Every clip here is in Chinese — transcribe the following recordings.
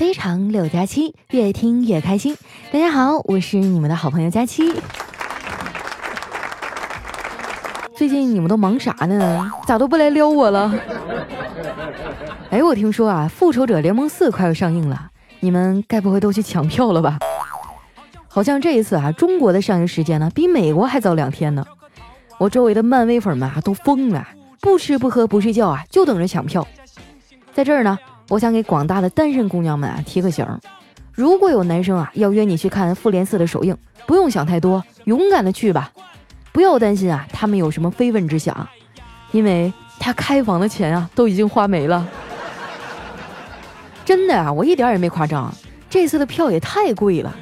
非常六加七，越听越开心。大家好，我是你们的好朋友佳期。最近你们都忙啥呢？咋都不来撩我了？哎，我听说啊，《复仇者联盟四》快要上映了，你们该不会都去抢票了吧？好像这一次啊，中国的上映时间呢，比美国还早两天呢。我周围的漫威粉们啊，都疯了，不吃不喝不睡觉啊，就等着抢票。在这儿呢。我想给广大的单身姑娘们啊提个醒儿：如果有男生啊要约你去看《复联四》的首映，不用想太多，勇敢的去吧，不要担心啊他们有什么非分之想，因为他开房的钱啊都已经花没了。真的啊，我一点也没夸张，这次的票也太贵了，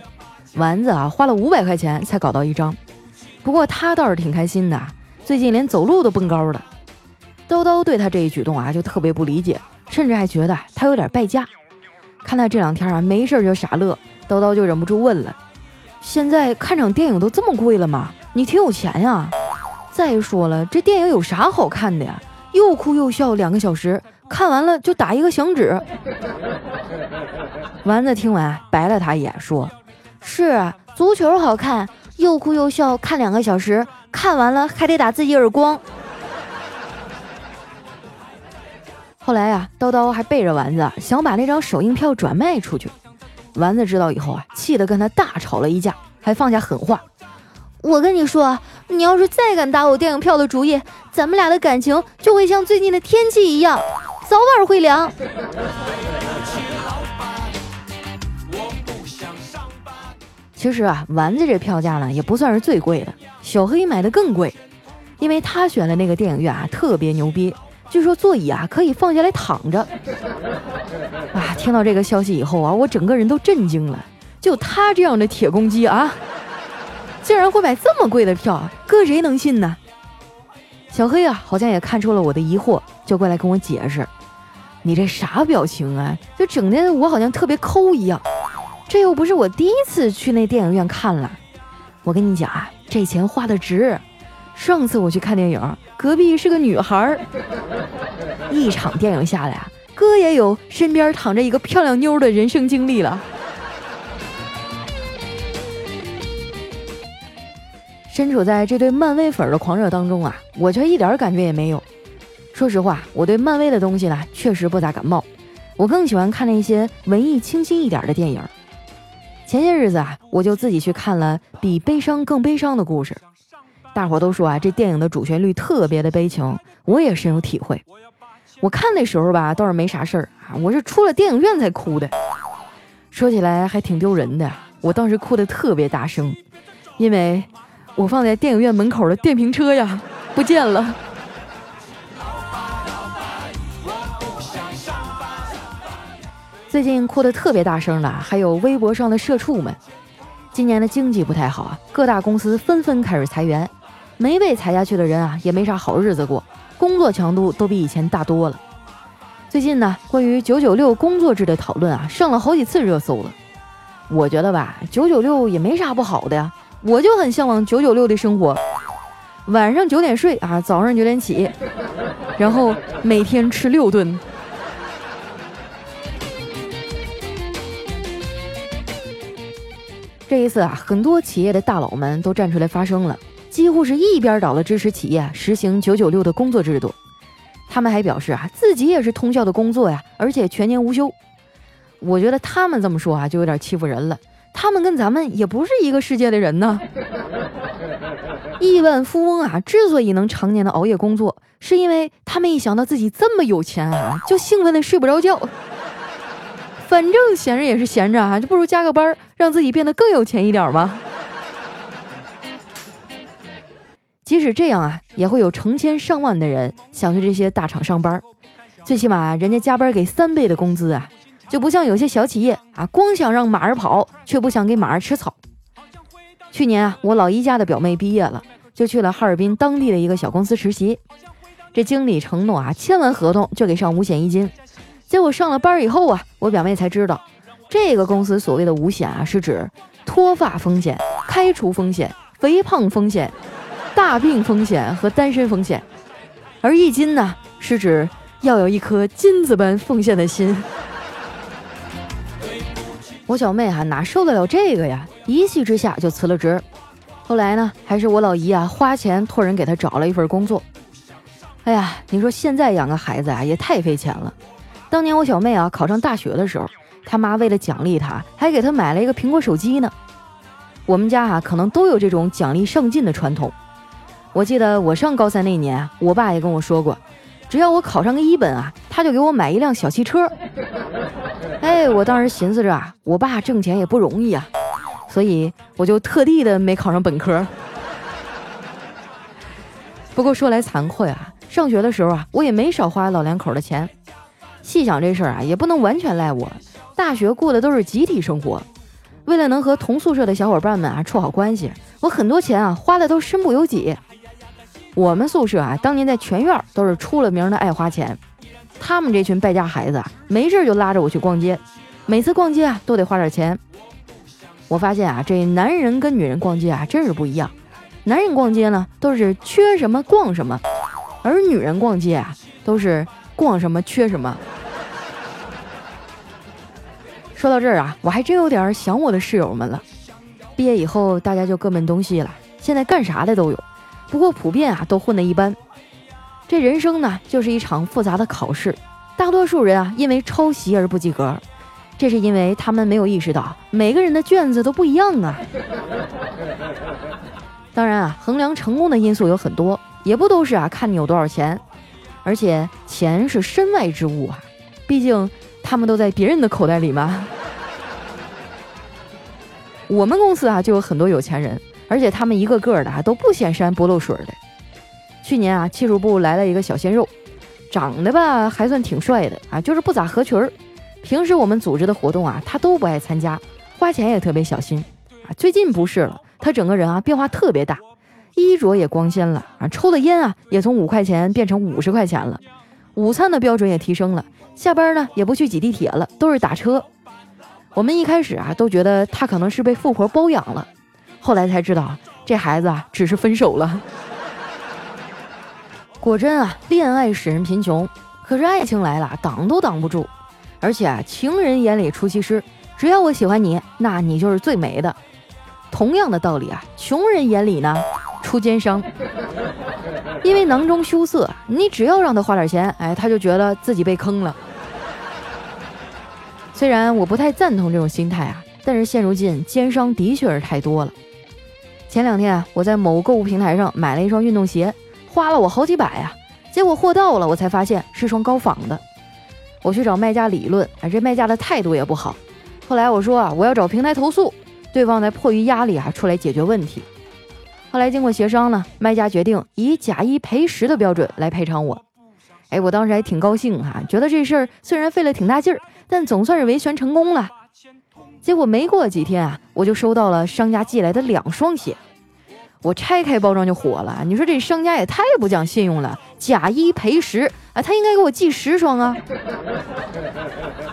丸子啊花了五百块钱才搞到一张，不过他倒是挺开心的，最近连走路都蹦高了。叨叨对他这一举动啊就特别不理解。甚至还觉得他有点败家，看他这两天啊没事就傻乐，叨叨就忍不住问了：“现在看场电影都这么贵了吗？你挺有钱呀？再说了，这电影有啥好看的呀？又哭又笑两个小时，看完了就打一个响指。”丸子听完白了他一眼，说：“是足球好看，又哭又笑看两个小时，看完了还得打自己耳光。”后来呀，叨叨还背着丸子想把那张首映票转卖出去。丸子知道以后啊，气得跟他大吵了一架，还放下狠话：“我跟你说，你要是再敢打我电影票的主意，咱们俩的感情就会像最近的天气一样，早晚会凉。”其实啊，丸子这票价呢也不算是最贵的，小黑买的更贵，因为他选的那个电影院啊特别牛逼。据说座椅啊可以放下来躺着，啊！听到这个消息以后啊，我整个人都震惊了。就他这样的铁公鸡啊，竟然会买这么贵的票，搁谁能信呢？小黑啊，好像也看出了我的疑惑，就过来跟我解释：“你这啥表情啊？就整的我好像特别抠一样。这又不是我第一次去那电影院看了。我跟你讲啊，这钱花的值。上次我去看电影。”隔壁是个女孩儿，一场电影下来啊，哥也有身边躺着一个漂亮妞的人生经历了。身处在这对漫威粉的狂热当中啊，我却一点感觉也没有。说实话，我对漫威的东西呢，确实不咋感冒。我更喜欢看那些文艺清新一点的电影。前些日子啊，我就自己去看了比悲伤更悲伤的故事。大伙都说啊，这电影的主旋律特别的悲情，我也深有体会。我看那时候吧，倒是没啥事儿啊，我是出了电影院才哭的。说起来还挺丢人的，我当时哭的特别大声，因为我放在电影院门口的电瓶车呀不见了。最近哭的特别大声的还有微博上的社畜们。今年的经济不太好啊，各大公司纷纷开始裁员。没被裁下去的人啊，也没啥好日子过，工作强度都比以前大多了。最近呢，关于九九六工作制的讨论啊，上了好几次热搜了。我觉得吧，九九六也没啥不好的呀，我就很向往九九六的生活，晚上九点睡啊，早上九点起，然后每天吃六顿。这一次啊，很多企业的大佬们都站出来发声了。几乎是一边倒的支持企业实行九九六的工作制度，他们还表示啊，自己也是通宵的工作呀，而且全年无休。我觉得他们这么说啊，就有点欺负人了。他们跟咱们也不是一个世界的人呢。亿万富翁啊，之所以能常年的熬夜工作，是因为他们一想到自己这么有钱啊，就兴奋的睡不着觉。反正闲着也是闲着啊，就不如加个班，让自己变得更有钱一点吧。即使这样啊，也会有成千上万的人想去这些大厂上班，最起码人家加班给三倍的工资啊，就不像有些小企业啊，光想让马儿跑，却不想给马儿吃草。去年啊，我老姨家的表妹毕业了，就去了哈尔滨当地的一个小公司实习。这经理承诺啊，签完合同就给上五险一金。结果上了班以后啊，我表妹才知道，这个公司所谓的五险啊，是指脱发风险、开除风险、肥胖风险。大病风险和单身风险，而一金呢，是指要有一颗金子般奉献的心。我小妹哈哪受得了这个呀？一气之下就辞了职。后来呢，还是我老姨啊花钱托人给她找了一份工作。哎呀，你说现在养个孩子啊也太费钱了。当年我小妹啊考上大学的时候，她妈为了奖励她，还给她买了一个苹果手机呢。我们家啊可能都有这种奖励上进的传统。我记得我上高三那年，我爸也跟我说过，只要我考上个一本啊，他就给我买一辆小汽车。哎，我当时寻思着啊，我爸挣钱也不容易啊。所以我就特地的没考上本科。不过说来惭愧啊，上学的时候啊，我也没少花老两口的钱。细想这事儿啊，也不能完全赖我。大学过的都是集体生活，为了能和同宿舍的小伙伴们啊处好关系，我很多钱啊花的都身不由己。我们宿舍啊，当年在全院都是出了名的爱花钱。他们这群败家孩子啊，没事就拉着我去逛街，每次逛街啊都得花点钱。我发现啊，这男人跟女人逛街啊，真是不一样。男人逛街呢，都是缺什么逛什么，而女人逛街啊，都是逛什么缺什么。说到这儿啊，我还真有点想我的室友们了。毕业以后，大家就各奔东西了，现在干啥的都有，不过普遍啊，都混得一般。这人生呢，就是一场复杂的考试，大多数人啊，因为抄袭而不及格。这是因为他们没有意识到每个人的卷子都不一样啊。当然啊，衡量成功的因素有很多，也不都是啊看你有多少钱，而且钱是身外之物啊，毕竟他们都在别人的口袋里嘛。我们公司啊就有很多有钱人，而且他们一个个的啊都不显山不露水的。去年啊，技术部来了一个小鲜肉，长得吧还算挺帅的啊，就是不咋合群儿。平时我们组织的活动啊，他都不爱参加，花钱也特别小心啊。最近不是了，他整个人啊变化特别大，衣着也光鲜了啊，抽的烟啊也从五块钱变成五十块钱了，午餐的标准也提升了，下班呢也不去挤地铁了，都是打车。我们一开始啊都觉得他可能是被富婆包养了，后来才知道这孩子啊只是分手了。果真啊，恋爱使人贫穷，可是爱情来了挡都挡不住。而且啊，情人眼里出西施，只要我喜欢你，那你就是最美的。同样的道理啊，穷人眼里呢出奸商，因为囊中羞涩，你只要让他花点钱，哎，他就觉得自己被坑了。虽然我不太赞同这种心态啊，但是现如今奸商的确是太多了。前两天啊，我在某购物平台上买了一双运动鞋，花了我好几百啊，结果货到了，我才发现是双高仿的。我去找卖家理论，啊，这卖家的态度也不好。后来我说啊，我要找平台投诉，对方才迫于压力啊出来解决问题。后来经过协商呢，卖家决定以假一赔十的标准来赔偿我。哎，我当时还挺高兴哈，觉得这事儿虽然费了挺大劲儿，但总算是维权成功了。结果没过几天啊，我就收到了商家寄来的两双鞋。我拆开包装就火了，你说这商家也太不讲信用了，假一赔十啊，他应该给我寄十双啊！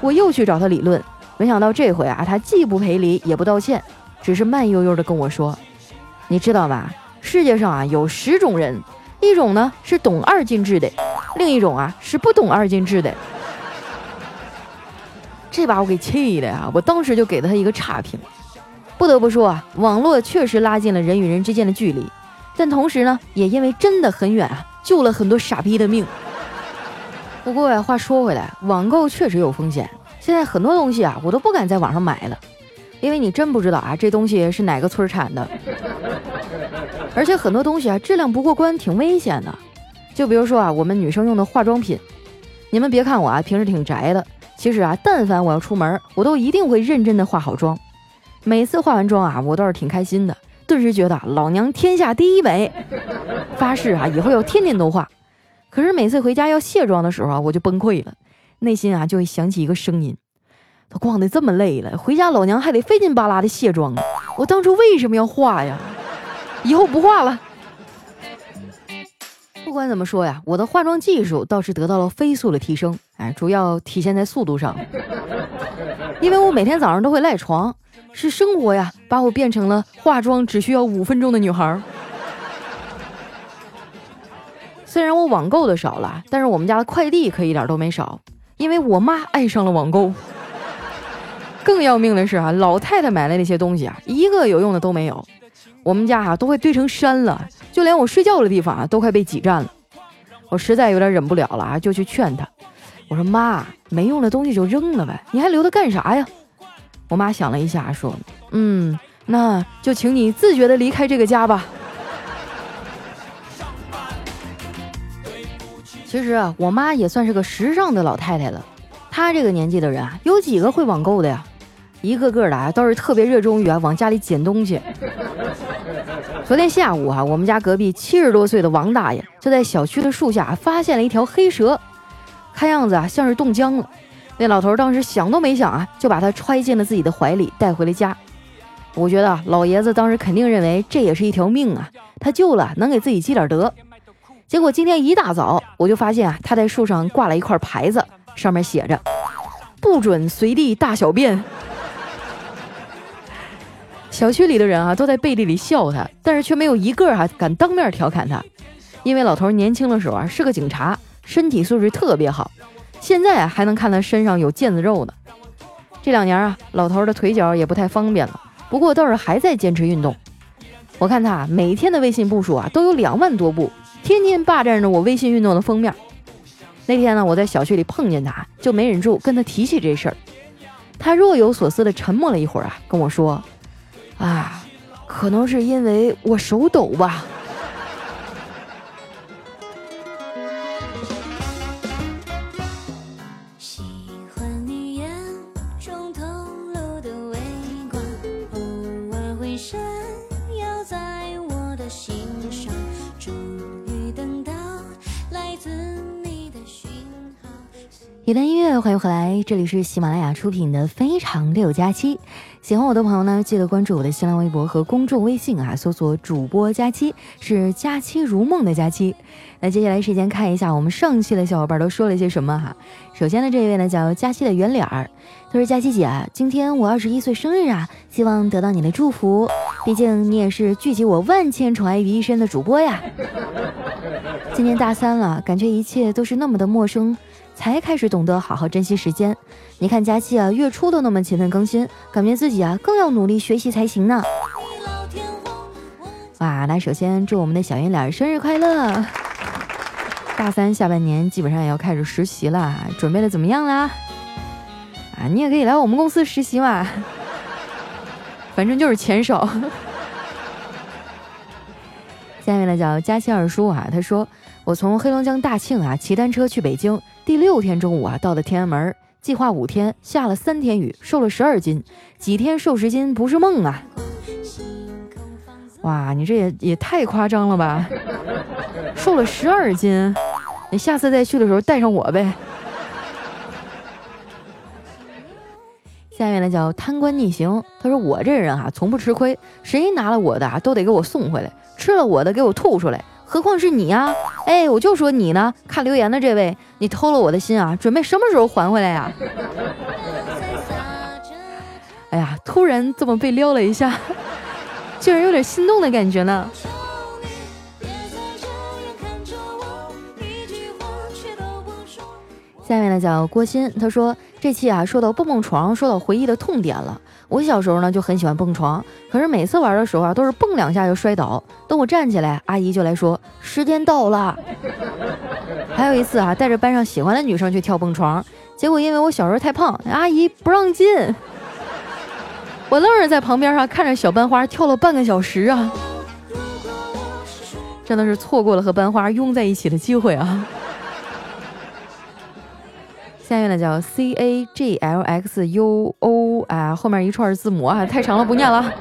我又去找他理论，没想到这回啊，他既不赔礼也不道歉，只是慢悠悠的跟我说：“你知道吧？世界上啊有十种人，一种呢是懂二进制的，另一种啊是不懂二进制的。”这把我给气的呀！我当时就给了他一个差评。不得不说啊，网络确实拉近了人与人之间的距离，但同时呢，也因为真的很远啊，救了很多傻逼的命。不过呀，话说回来，网购确实有风险。现在很多东西啊，我都不敢在网上买了，因为你真不知道啊，这东西是哪个村产的。而且很多东西啊，质量不过关，挺危险的。就比如说啊，我们女生用的化妆品，你们别看我啊，平时挺宅的，其实啊，但凡我要出门，我都一定会认真的化好妆。每次化完妆啊，我倒是挺开心的，顿时觉得老娘天下第一美，发誓啊，以后要天天都化。可是每次回家要卸妆的时候啊，我就崩溃了，内心啊就会响起一个声音：都逛的这么累了，回家老娘还得费劲巴拉的卸妆，我当初为什么要化呀？以后不化了。不管怎么说呀，我的化妆技术倒是得到了飞速的提升，哎，主要体现在速度上，因为我每天早上都会赖床。是生活呀，把我变成了化妆只需要五分钟的女孩。虽然我网购的少了，但是我们家的快递可一点都没少，因为我妈爱上了网购。更要命的是啊，老太太买的那些东西啊，一个有用的都没有。我们家啊都快堆成山了，就连我睡觉的地方啊都快被挤占了。我实在有点忍不了了啊，就去劝她。我说妈，没用的东西就扔了呗，你还留它干啥呀？我妈想了一下，说：“嗯，那就请你自觉的离开这个家吧。”其实啊，我妈也算是个时尚的老太太了。她这个年纪的人啊，有几个会网购的呀？一个个的啊，都是特别热衷于啊往家里捡东西。昨天下午啊，我们家隔壁七十多岁的王大爷就在小区的树下发现了一条黑蛇。看样子啊，像是冻僵了。那老头当时想都没想啊，就把他揣进了自己的怀里，带回了家。我觉得老爷子当时肯定认为这也是一条命啊，他救了能给自己积点德。结果今天一大早，我就发现啊，他在树上挂了一块牌子，上面写着“不准随地大小便”。小区里的人啊，都在背地里笑他，但是却没有一个啊敢当面调侃他，因为老头年轻的时候啊是个警察。身体素质特别好，现在啊还能看他身上有腱子肉呢。这两年啊，老头的腿脚也不太方便了，不过倒是还在坚持运动。我看他每天的微信步数啊都有两万多步，天天霸占着我微信运动的封面。那天呢，我在小区里碰见他，就没忍住跟他提起这事儿。他若有所思地沉默了一会儿啊，跟我说：“啊，可能是因为我手抖吧。”一段音乐，欢迎回来，这里是喜马拉雅出品的《非常六加七》。喜欢我的朋友呢，记得关注我的新浪微博和公众微信啊，搜索“主播佳期”，是“佳期如梦”的佳期。那接下来时间看一下我们上期的小伙伴都说了些什么哈。首先呢，这一位呢叫佳期的圆脸儿，他说：“佳期姐，今天我二十一岁生日啊，希望得到你的祝福，毕竟你也是聚集我万千宠爱于一身的主播呀。今年大三了，感觉一切都是那么的陌生。”才开始懂得好好珍惜时间。你看佳期啊，月初都那么勤奋更新，感觉自己啊更要努力学习才行呢。哇，那首先祝我们的小圆脸生日快乐！大三下半年基本上也要开始实习了，准备的怎么样啦？啊，你也可以来我们公司实习嘛，反正就是钱少。下面呢叫佳期二叔啊，他说我从黑龙江大庆啊骑单车去北京。第六天中午啊，到的天安门，计划五天，下了三天雨，瘦了十二斤，几天瘦十斤不是梦啊！哇，你这也也太夸张了吧！瘦了十二斤，你下次再去的时候带上我呗。下面呢叫贪官逆行，他说我这人啊，从不吃亏，谁拿了我的啊，都得给我送回来，吃了我的给我吐出来。何况是你呀！哎，我就说你呢。看留言的这位，你偷了我的心啊，准备什么时候还回来呀？哎呀，突然这么被撩了一下，竟然有点心动的感觉呢。下面呢叫郭鑫，他说这期啊说到蹦蹦床，说到回忆的痛点了。我小时候呢就很喜欢蹦床，可是每次玩的时候啊都是蹦两下就摔倒。等我站起来，阿姨就来说时间到了。还有一次啊，带着班上喜欢的女生去跳蹦床，结果因为我小时候太胖，阿姨不让进。我愣是在旁边上看着小班花跳了半个小时啊，真的是错过了和班花拥在一起的机会啊。下面呢叫 C A G L X U O 啊，后面一串字母啊，太长了，不念了。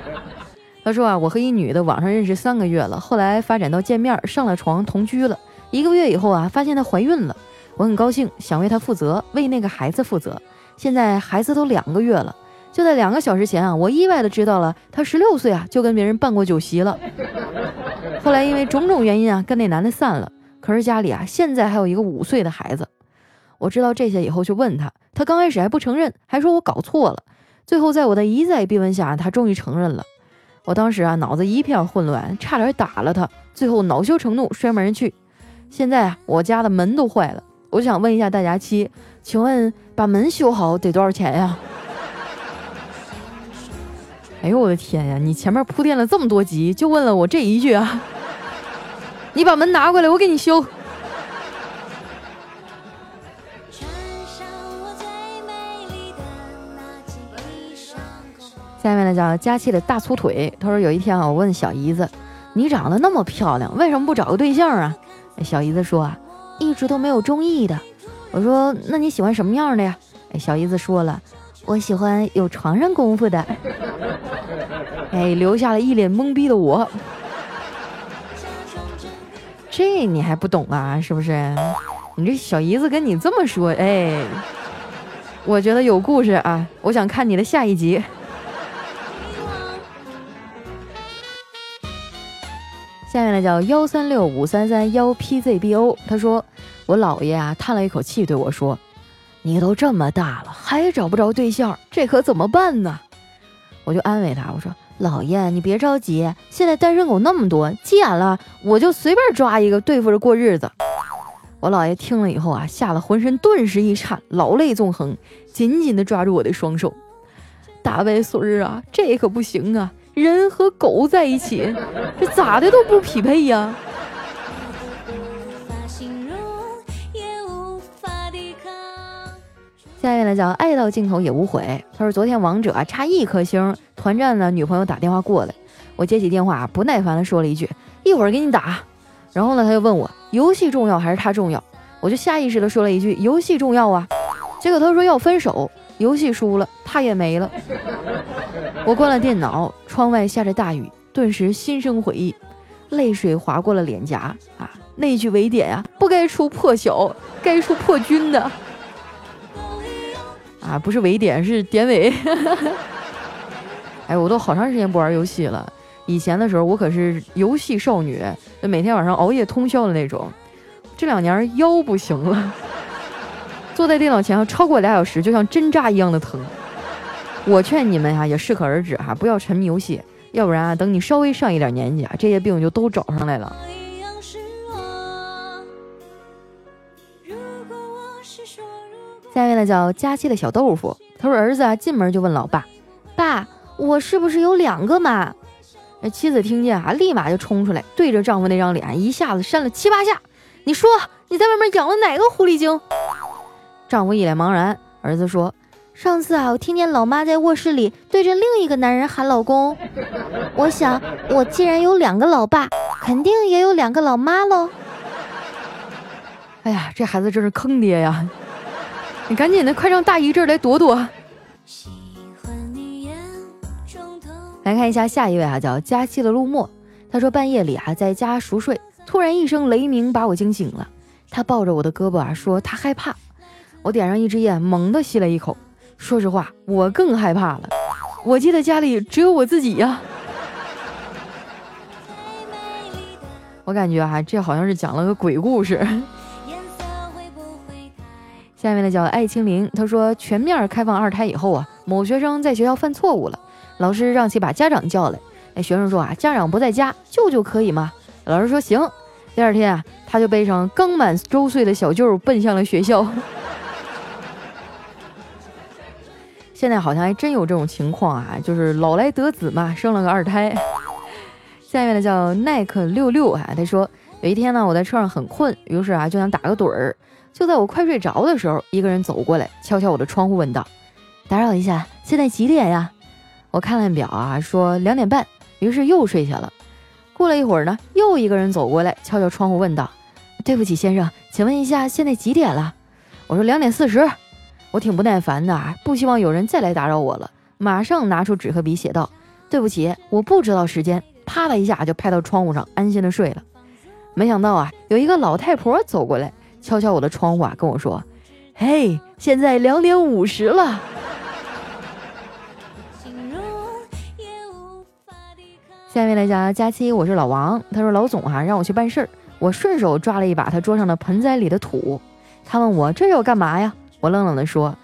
他说啊，我和一女的网上认识三个月了，后来发展到见面，上了床，同居了。一个月以后啊，发现她怀孕了，我很高兴，想为她负责，为那个孩子负责。现在孩子都两个月了，就在两个小时前啊，我意外的知道了她十六岁啊就跟别人办过酒席了。后来因为种种原因啊，跟那男的散了。可是家里啊，现在还有一个五岁的孩子。我知道这些以后，就问他，他刚开始还不承认，还说我搞错了。最后在我的一再逼问下，他终于承认了。我当时啊，脑子一片混乱，差点打了他。最后恼羞成怒，摔门而去。现在啊，我家的门都坏了。我想问一下大家，七，请问把门修好得多少钱呀？哎呦我的天呀！你前面铺垫了这么多集，就问了我这一句啊？你把门拿过来，我给你修。下面呢叫佳期的大粗腿，他说有一天啊，我问小姨子，你长得那么漂亮，为什么不找个对象啊？小姨子说啊，一直都没有中意的。我说那你喜欢什么样的呀？小姨子说了。我喜欢有床上功夫的，哎，留下了一脸懵逼的我。这你还不懂啊？是不是？你这小姨子跟你这么说，哎，我觉得有故事啊！我想看你的下一集。下面呢叫幺三六五三三幺 PZBO，他说我姥爷啊叹了一口气对我说。你都这么大了，还找不着对象，这可怎么办呢？我就安慰他，我说：“姥爷，你别着急，现在单身狗那么多，急眼了我就随便抓一个对付着过日子。”我姥爷听了以后啊，吓得浑身顿时一颤，老泪纵横，紧紧地抓住我的双手：“大外孙儿啊，这可不行啊，人和狗在一起，这咋的都不匹配呀。”下面呢叫爱到尽头也无悔。他说昨天王者啊差一颗星，团战呢女朋友打电话过来，我接起电话不耐烦的说了一句一会儿给你打。然后呢他又问我游戏重要还是他重要，我就下意识的说了一句游戏重要啊。结果他说要分手，游戏输了他也没了。我关了电脑，窗外下着大雨，顿时心生悔意，泪水划过了脸颊啊。那句伪点呀不该出破晓，该出破军的。啊，不是尾点，是点尾。哎，我都好长时间不玩游戏了。以前的时候，我可是游戏少女，每天晚上熬夜通宵的那种。这两年腰不行了，坐在电脑前超过俩小时，就像针扎一样的疼。我劝你们呀，也适可而止哈，不要沉迷游戏，要不然啊，等你稍微上一点年纪啊，这些病就都找上来了。下面呢叫佳期的小豆腐，他说儿子啊进门就问老爸：“爸，我是不是有两个妈？”那妻子听见啊，立马就冲出来，对着丈夫那张脸一下子扇了七八下。你说你在外面养了哪个狐狸精？丈夫一脸茫然。儿子说：“上次啊，我听见老妈在卧室里对着另一个男人喊老公。我想，我既然有两个老爸，肯定也有两个老妈喽。”哎呀，这孩子真是坑爹呀！你赶紧的，快让大姨这儿来躲躲。来看一下下一位啊，叫佳期的陆墨。他说半夜里啊，在家熟睡，突然一声雷鸣把我惊醒了。他抱着我的胳膊啊，说他害怕。我点上一支烟，猛地吸了一口。说实话，我更害怕了。我记得家里只有我自己呀。我感觉啊，这好像是讲了个鬼故事。下面的叫爱青林，他说全面开放二胎以后啊，某学生在学校犯错误了，老师让其把家长叫来。哎，学生说啊，家长不在家，舅舅可以吗？老师说行。第二天啊，他就背上刚满周岁的小舅奔向了学校。现在好像还真有这种情况啊，就是老来得子嘛，生了个二胎。下面的叫耐克六六啊，他说有一天呢，我在车上很困，于是啊就想打个盹儿。就在我快睡着的时候，一个人走过来，敲敲我的窗户，问道：“打扰一下，现在几点呀？”我看了表啊，说两点半，于是又睡下了。过了一会儿呢，又一个人走过来，敲敲窗户，问道：“对不起，先生，请问一下，现在几点了？”我说：“两点四十。”我挺不耐烦的啊，不希望有人再来打扰我了，马上拿出纸和笔写道：“对不起，我不知道时间。”啪的一下就拍到窗户上，安心的睡了。没想到啊，有一个老太婆走过来。敲敲我的窗户啊，跟我说：“嘿，现在两点五十了。”下面来讲佳期，我是老王。他说：“老总啊，让我去办事儿。”我顺手抓了一把他桌上的盆栽里的土。他问我这要干嘛呀？我冷冷地说：“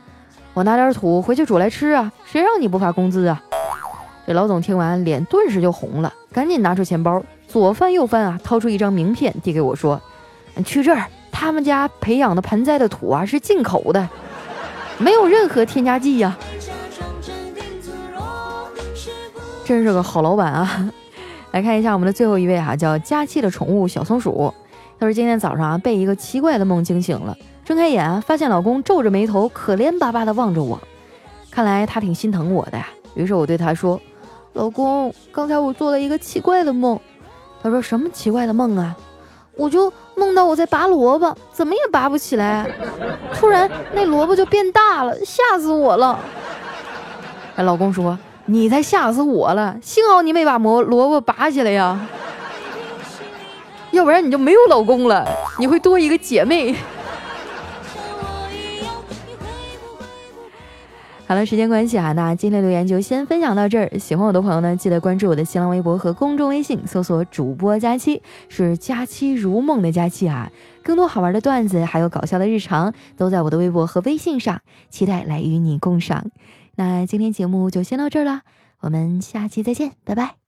我拿点土回去煮来吃啊！谁让你不发工资啊？”这老总听完，脸顿时就红了，赶紧拿出钱包，左翻右翻啊，掏出一张名片递给我说：“去这儿。”他们家培养的盆栽的土啊是进口的，没有任何添加剂呀。真是个好老板啊！来看一下我们的最后一位哈，叫佳期的宠物小松鼠。他说今天早上啊被一个奇怪的梦惊醒了，睁开眼发现老公皱着眉头，可怜巴巴的望着我，看来他挺心疼我的呀。于是我对他说：“老公，刚才我做了一个奇怪的梦。”他说：“什么奇怪的梦啊？”我就梦到我在拔萝卜，怎么也拔不起来，突然那萝卜就变大了，吓死我了。哎，老公说。你才吓死我了！幸好你没把萝萝卜拔起来呀，要不然你就没有老公了，你会多一个姐妹。好了，时间关系啊，那今天留言就先分享到这儿。喜欢我的朋友呢，记得关注我的新浪微博和公众微信，搜索“主播佳期”，是“佳期如梦”的佳期啊。更多好玩的段子，还有搞笑的日常，都在我的微博和微信上，期待来与你共赏。那今天节目就先到这儿了，我们下期再见，拜拜。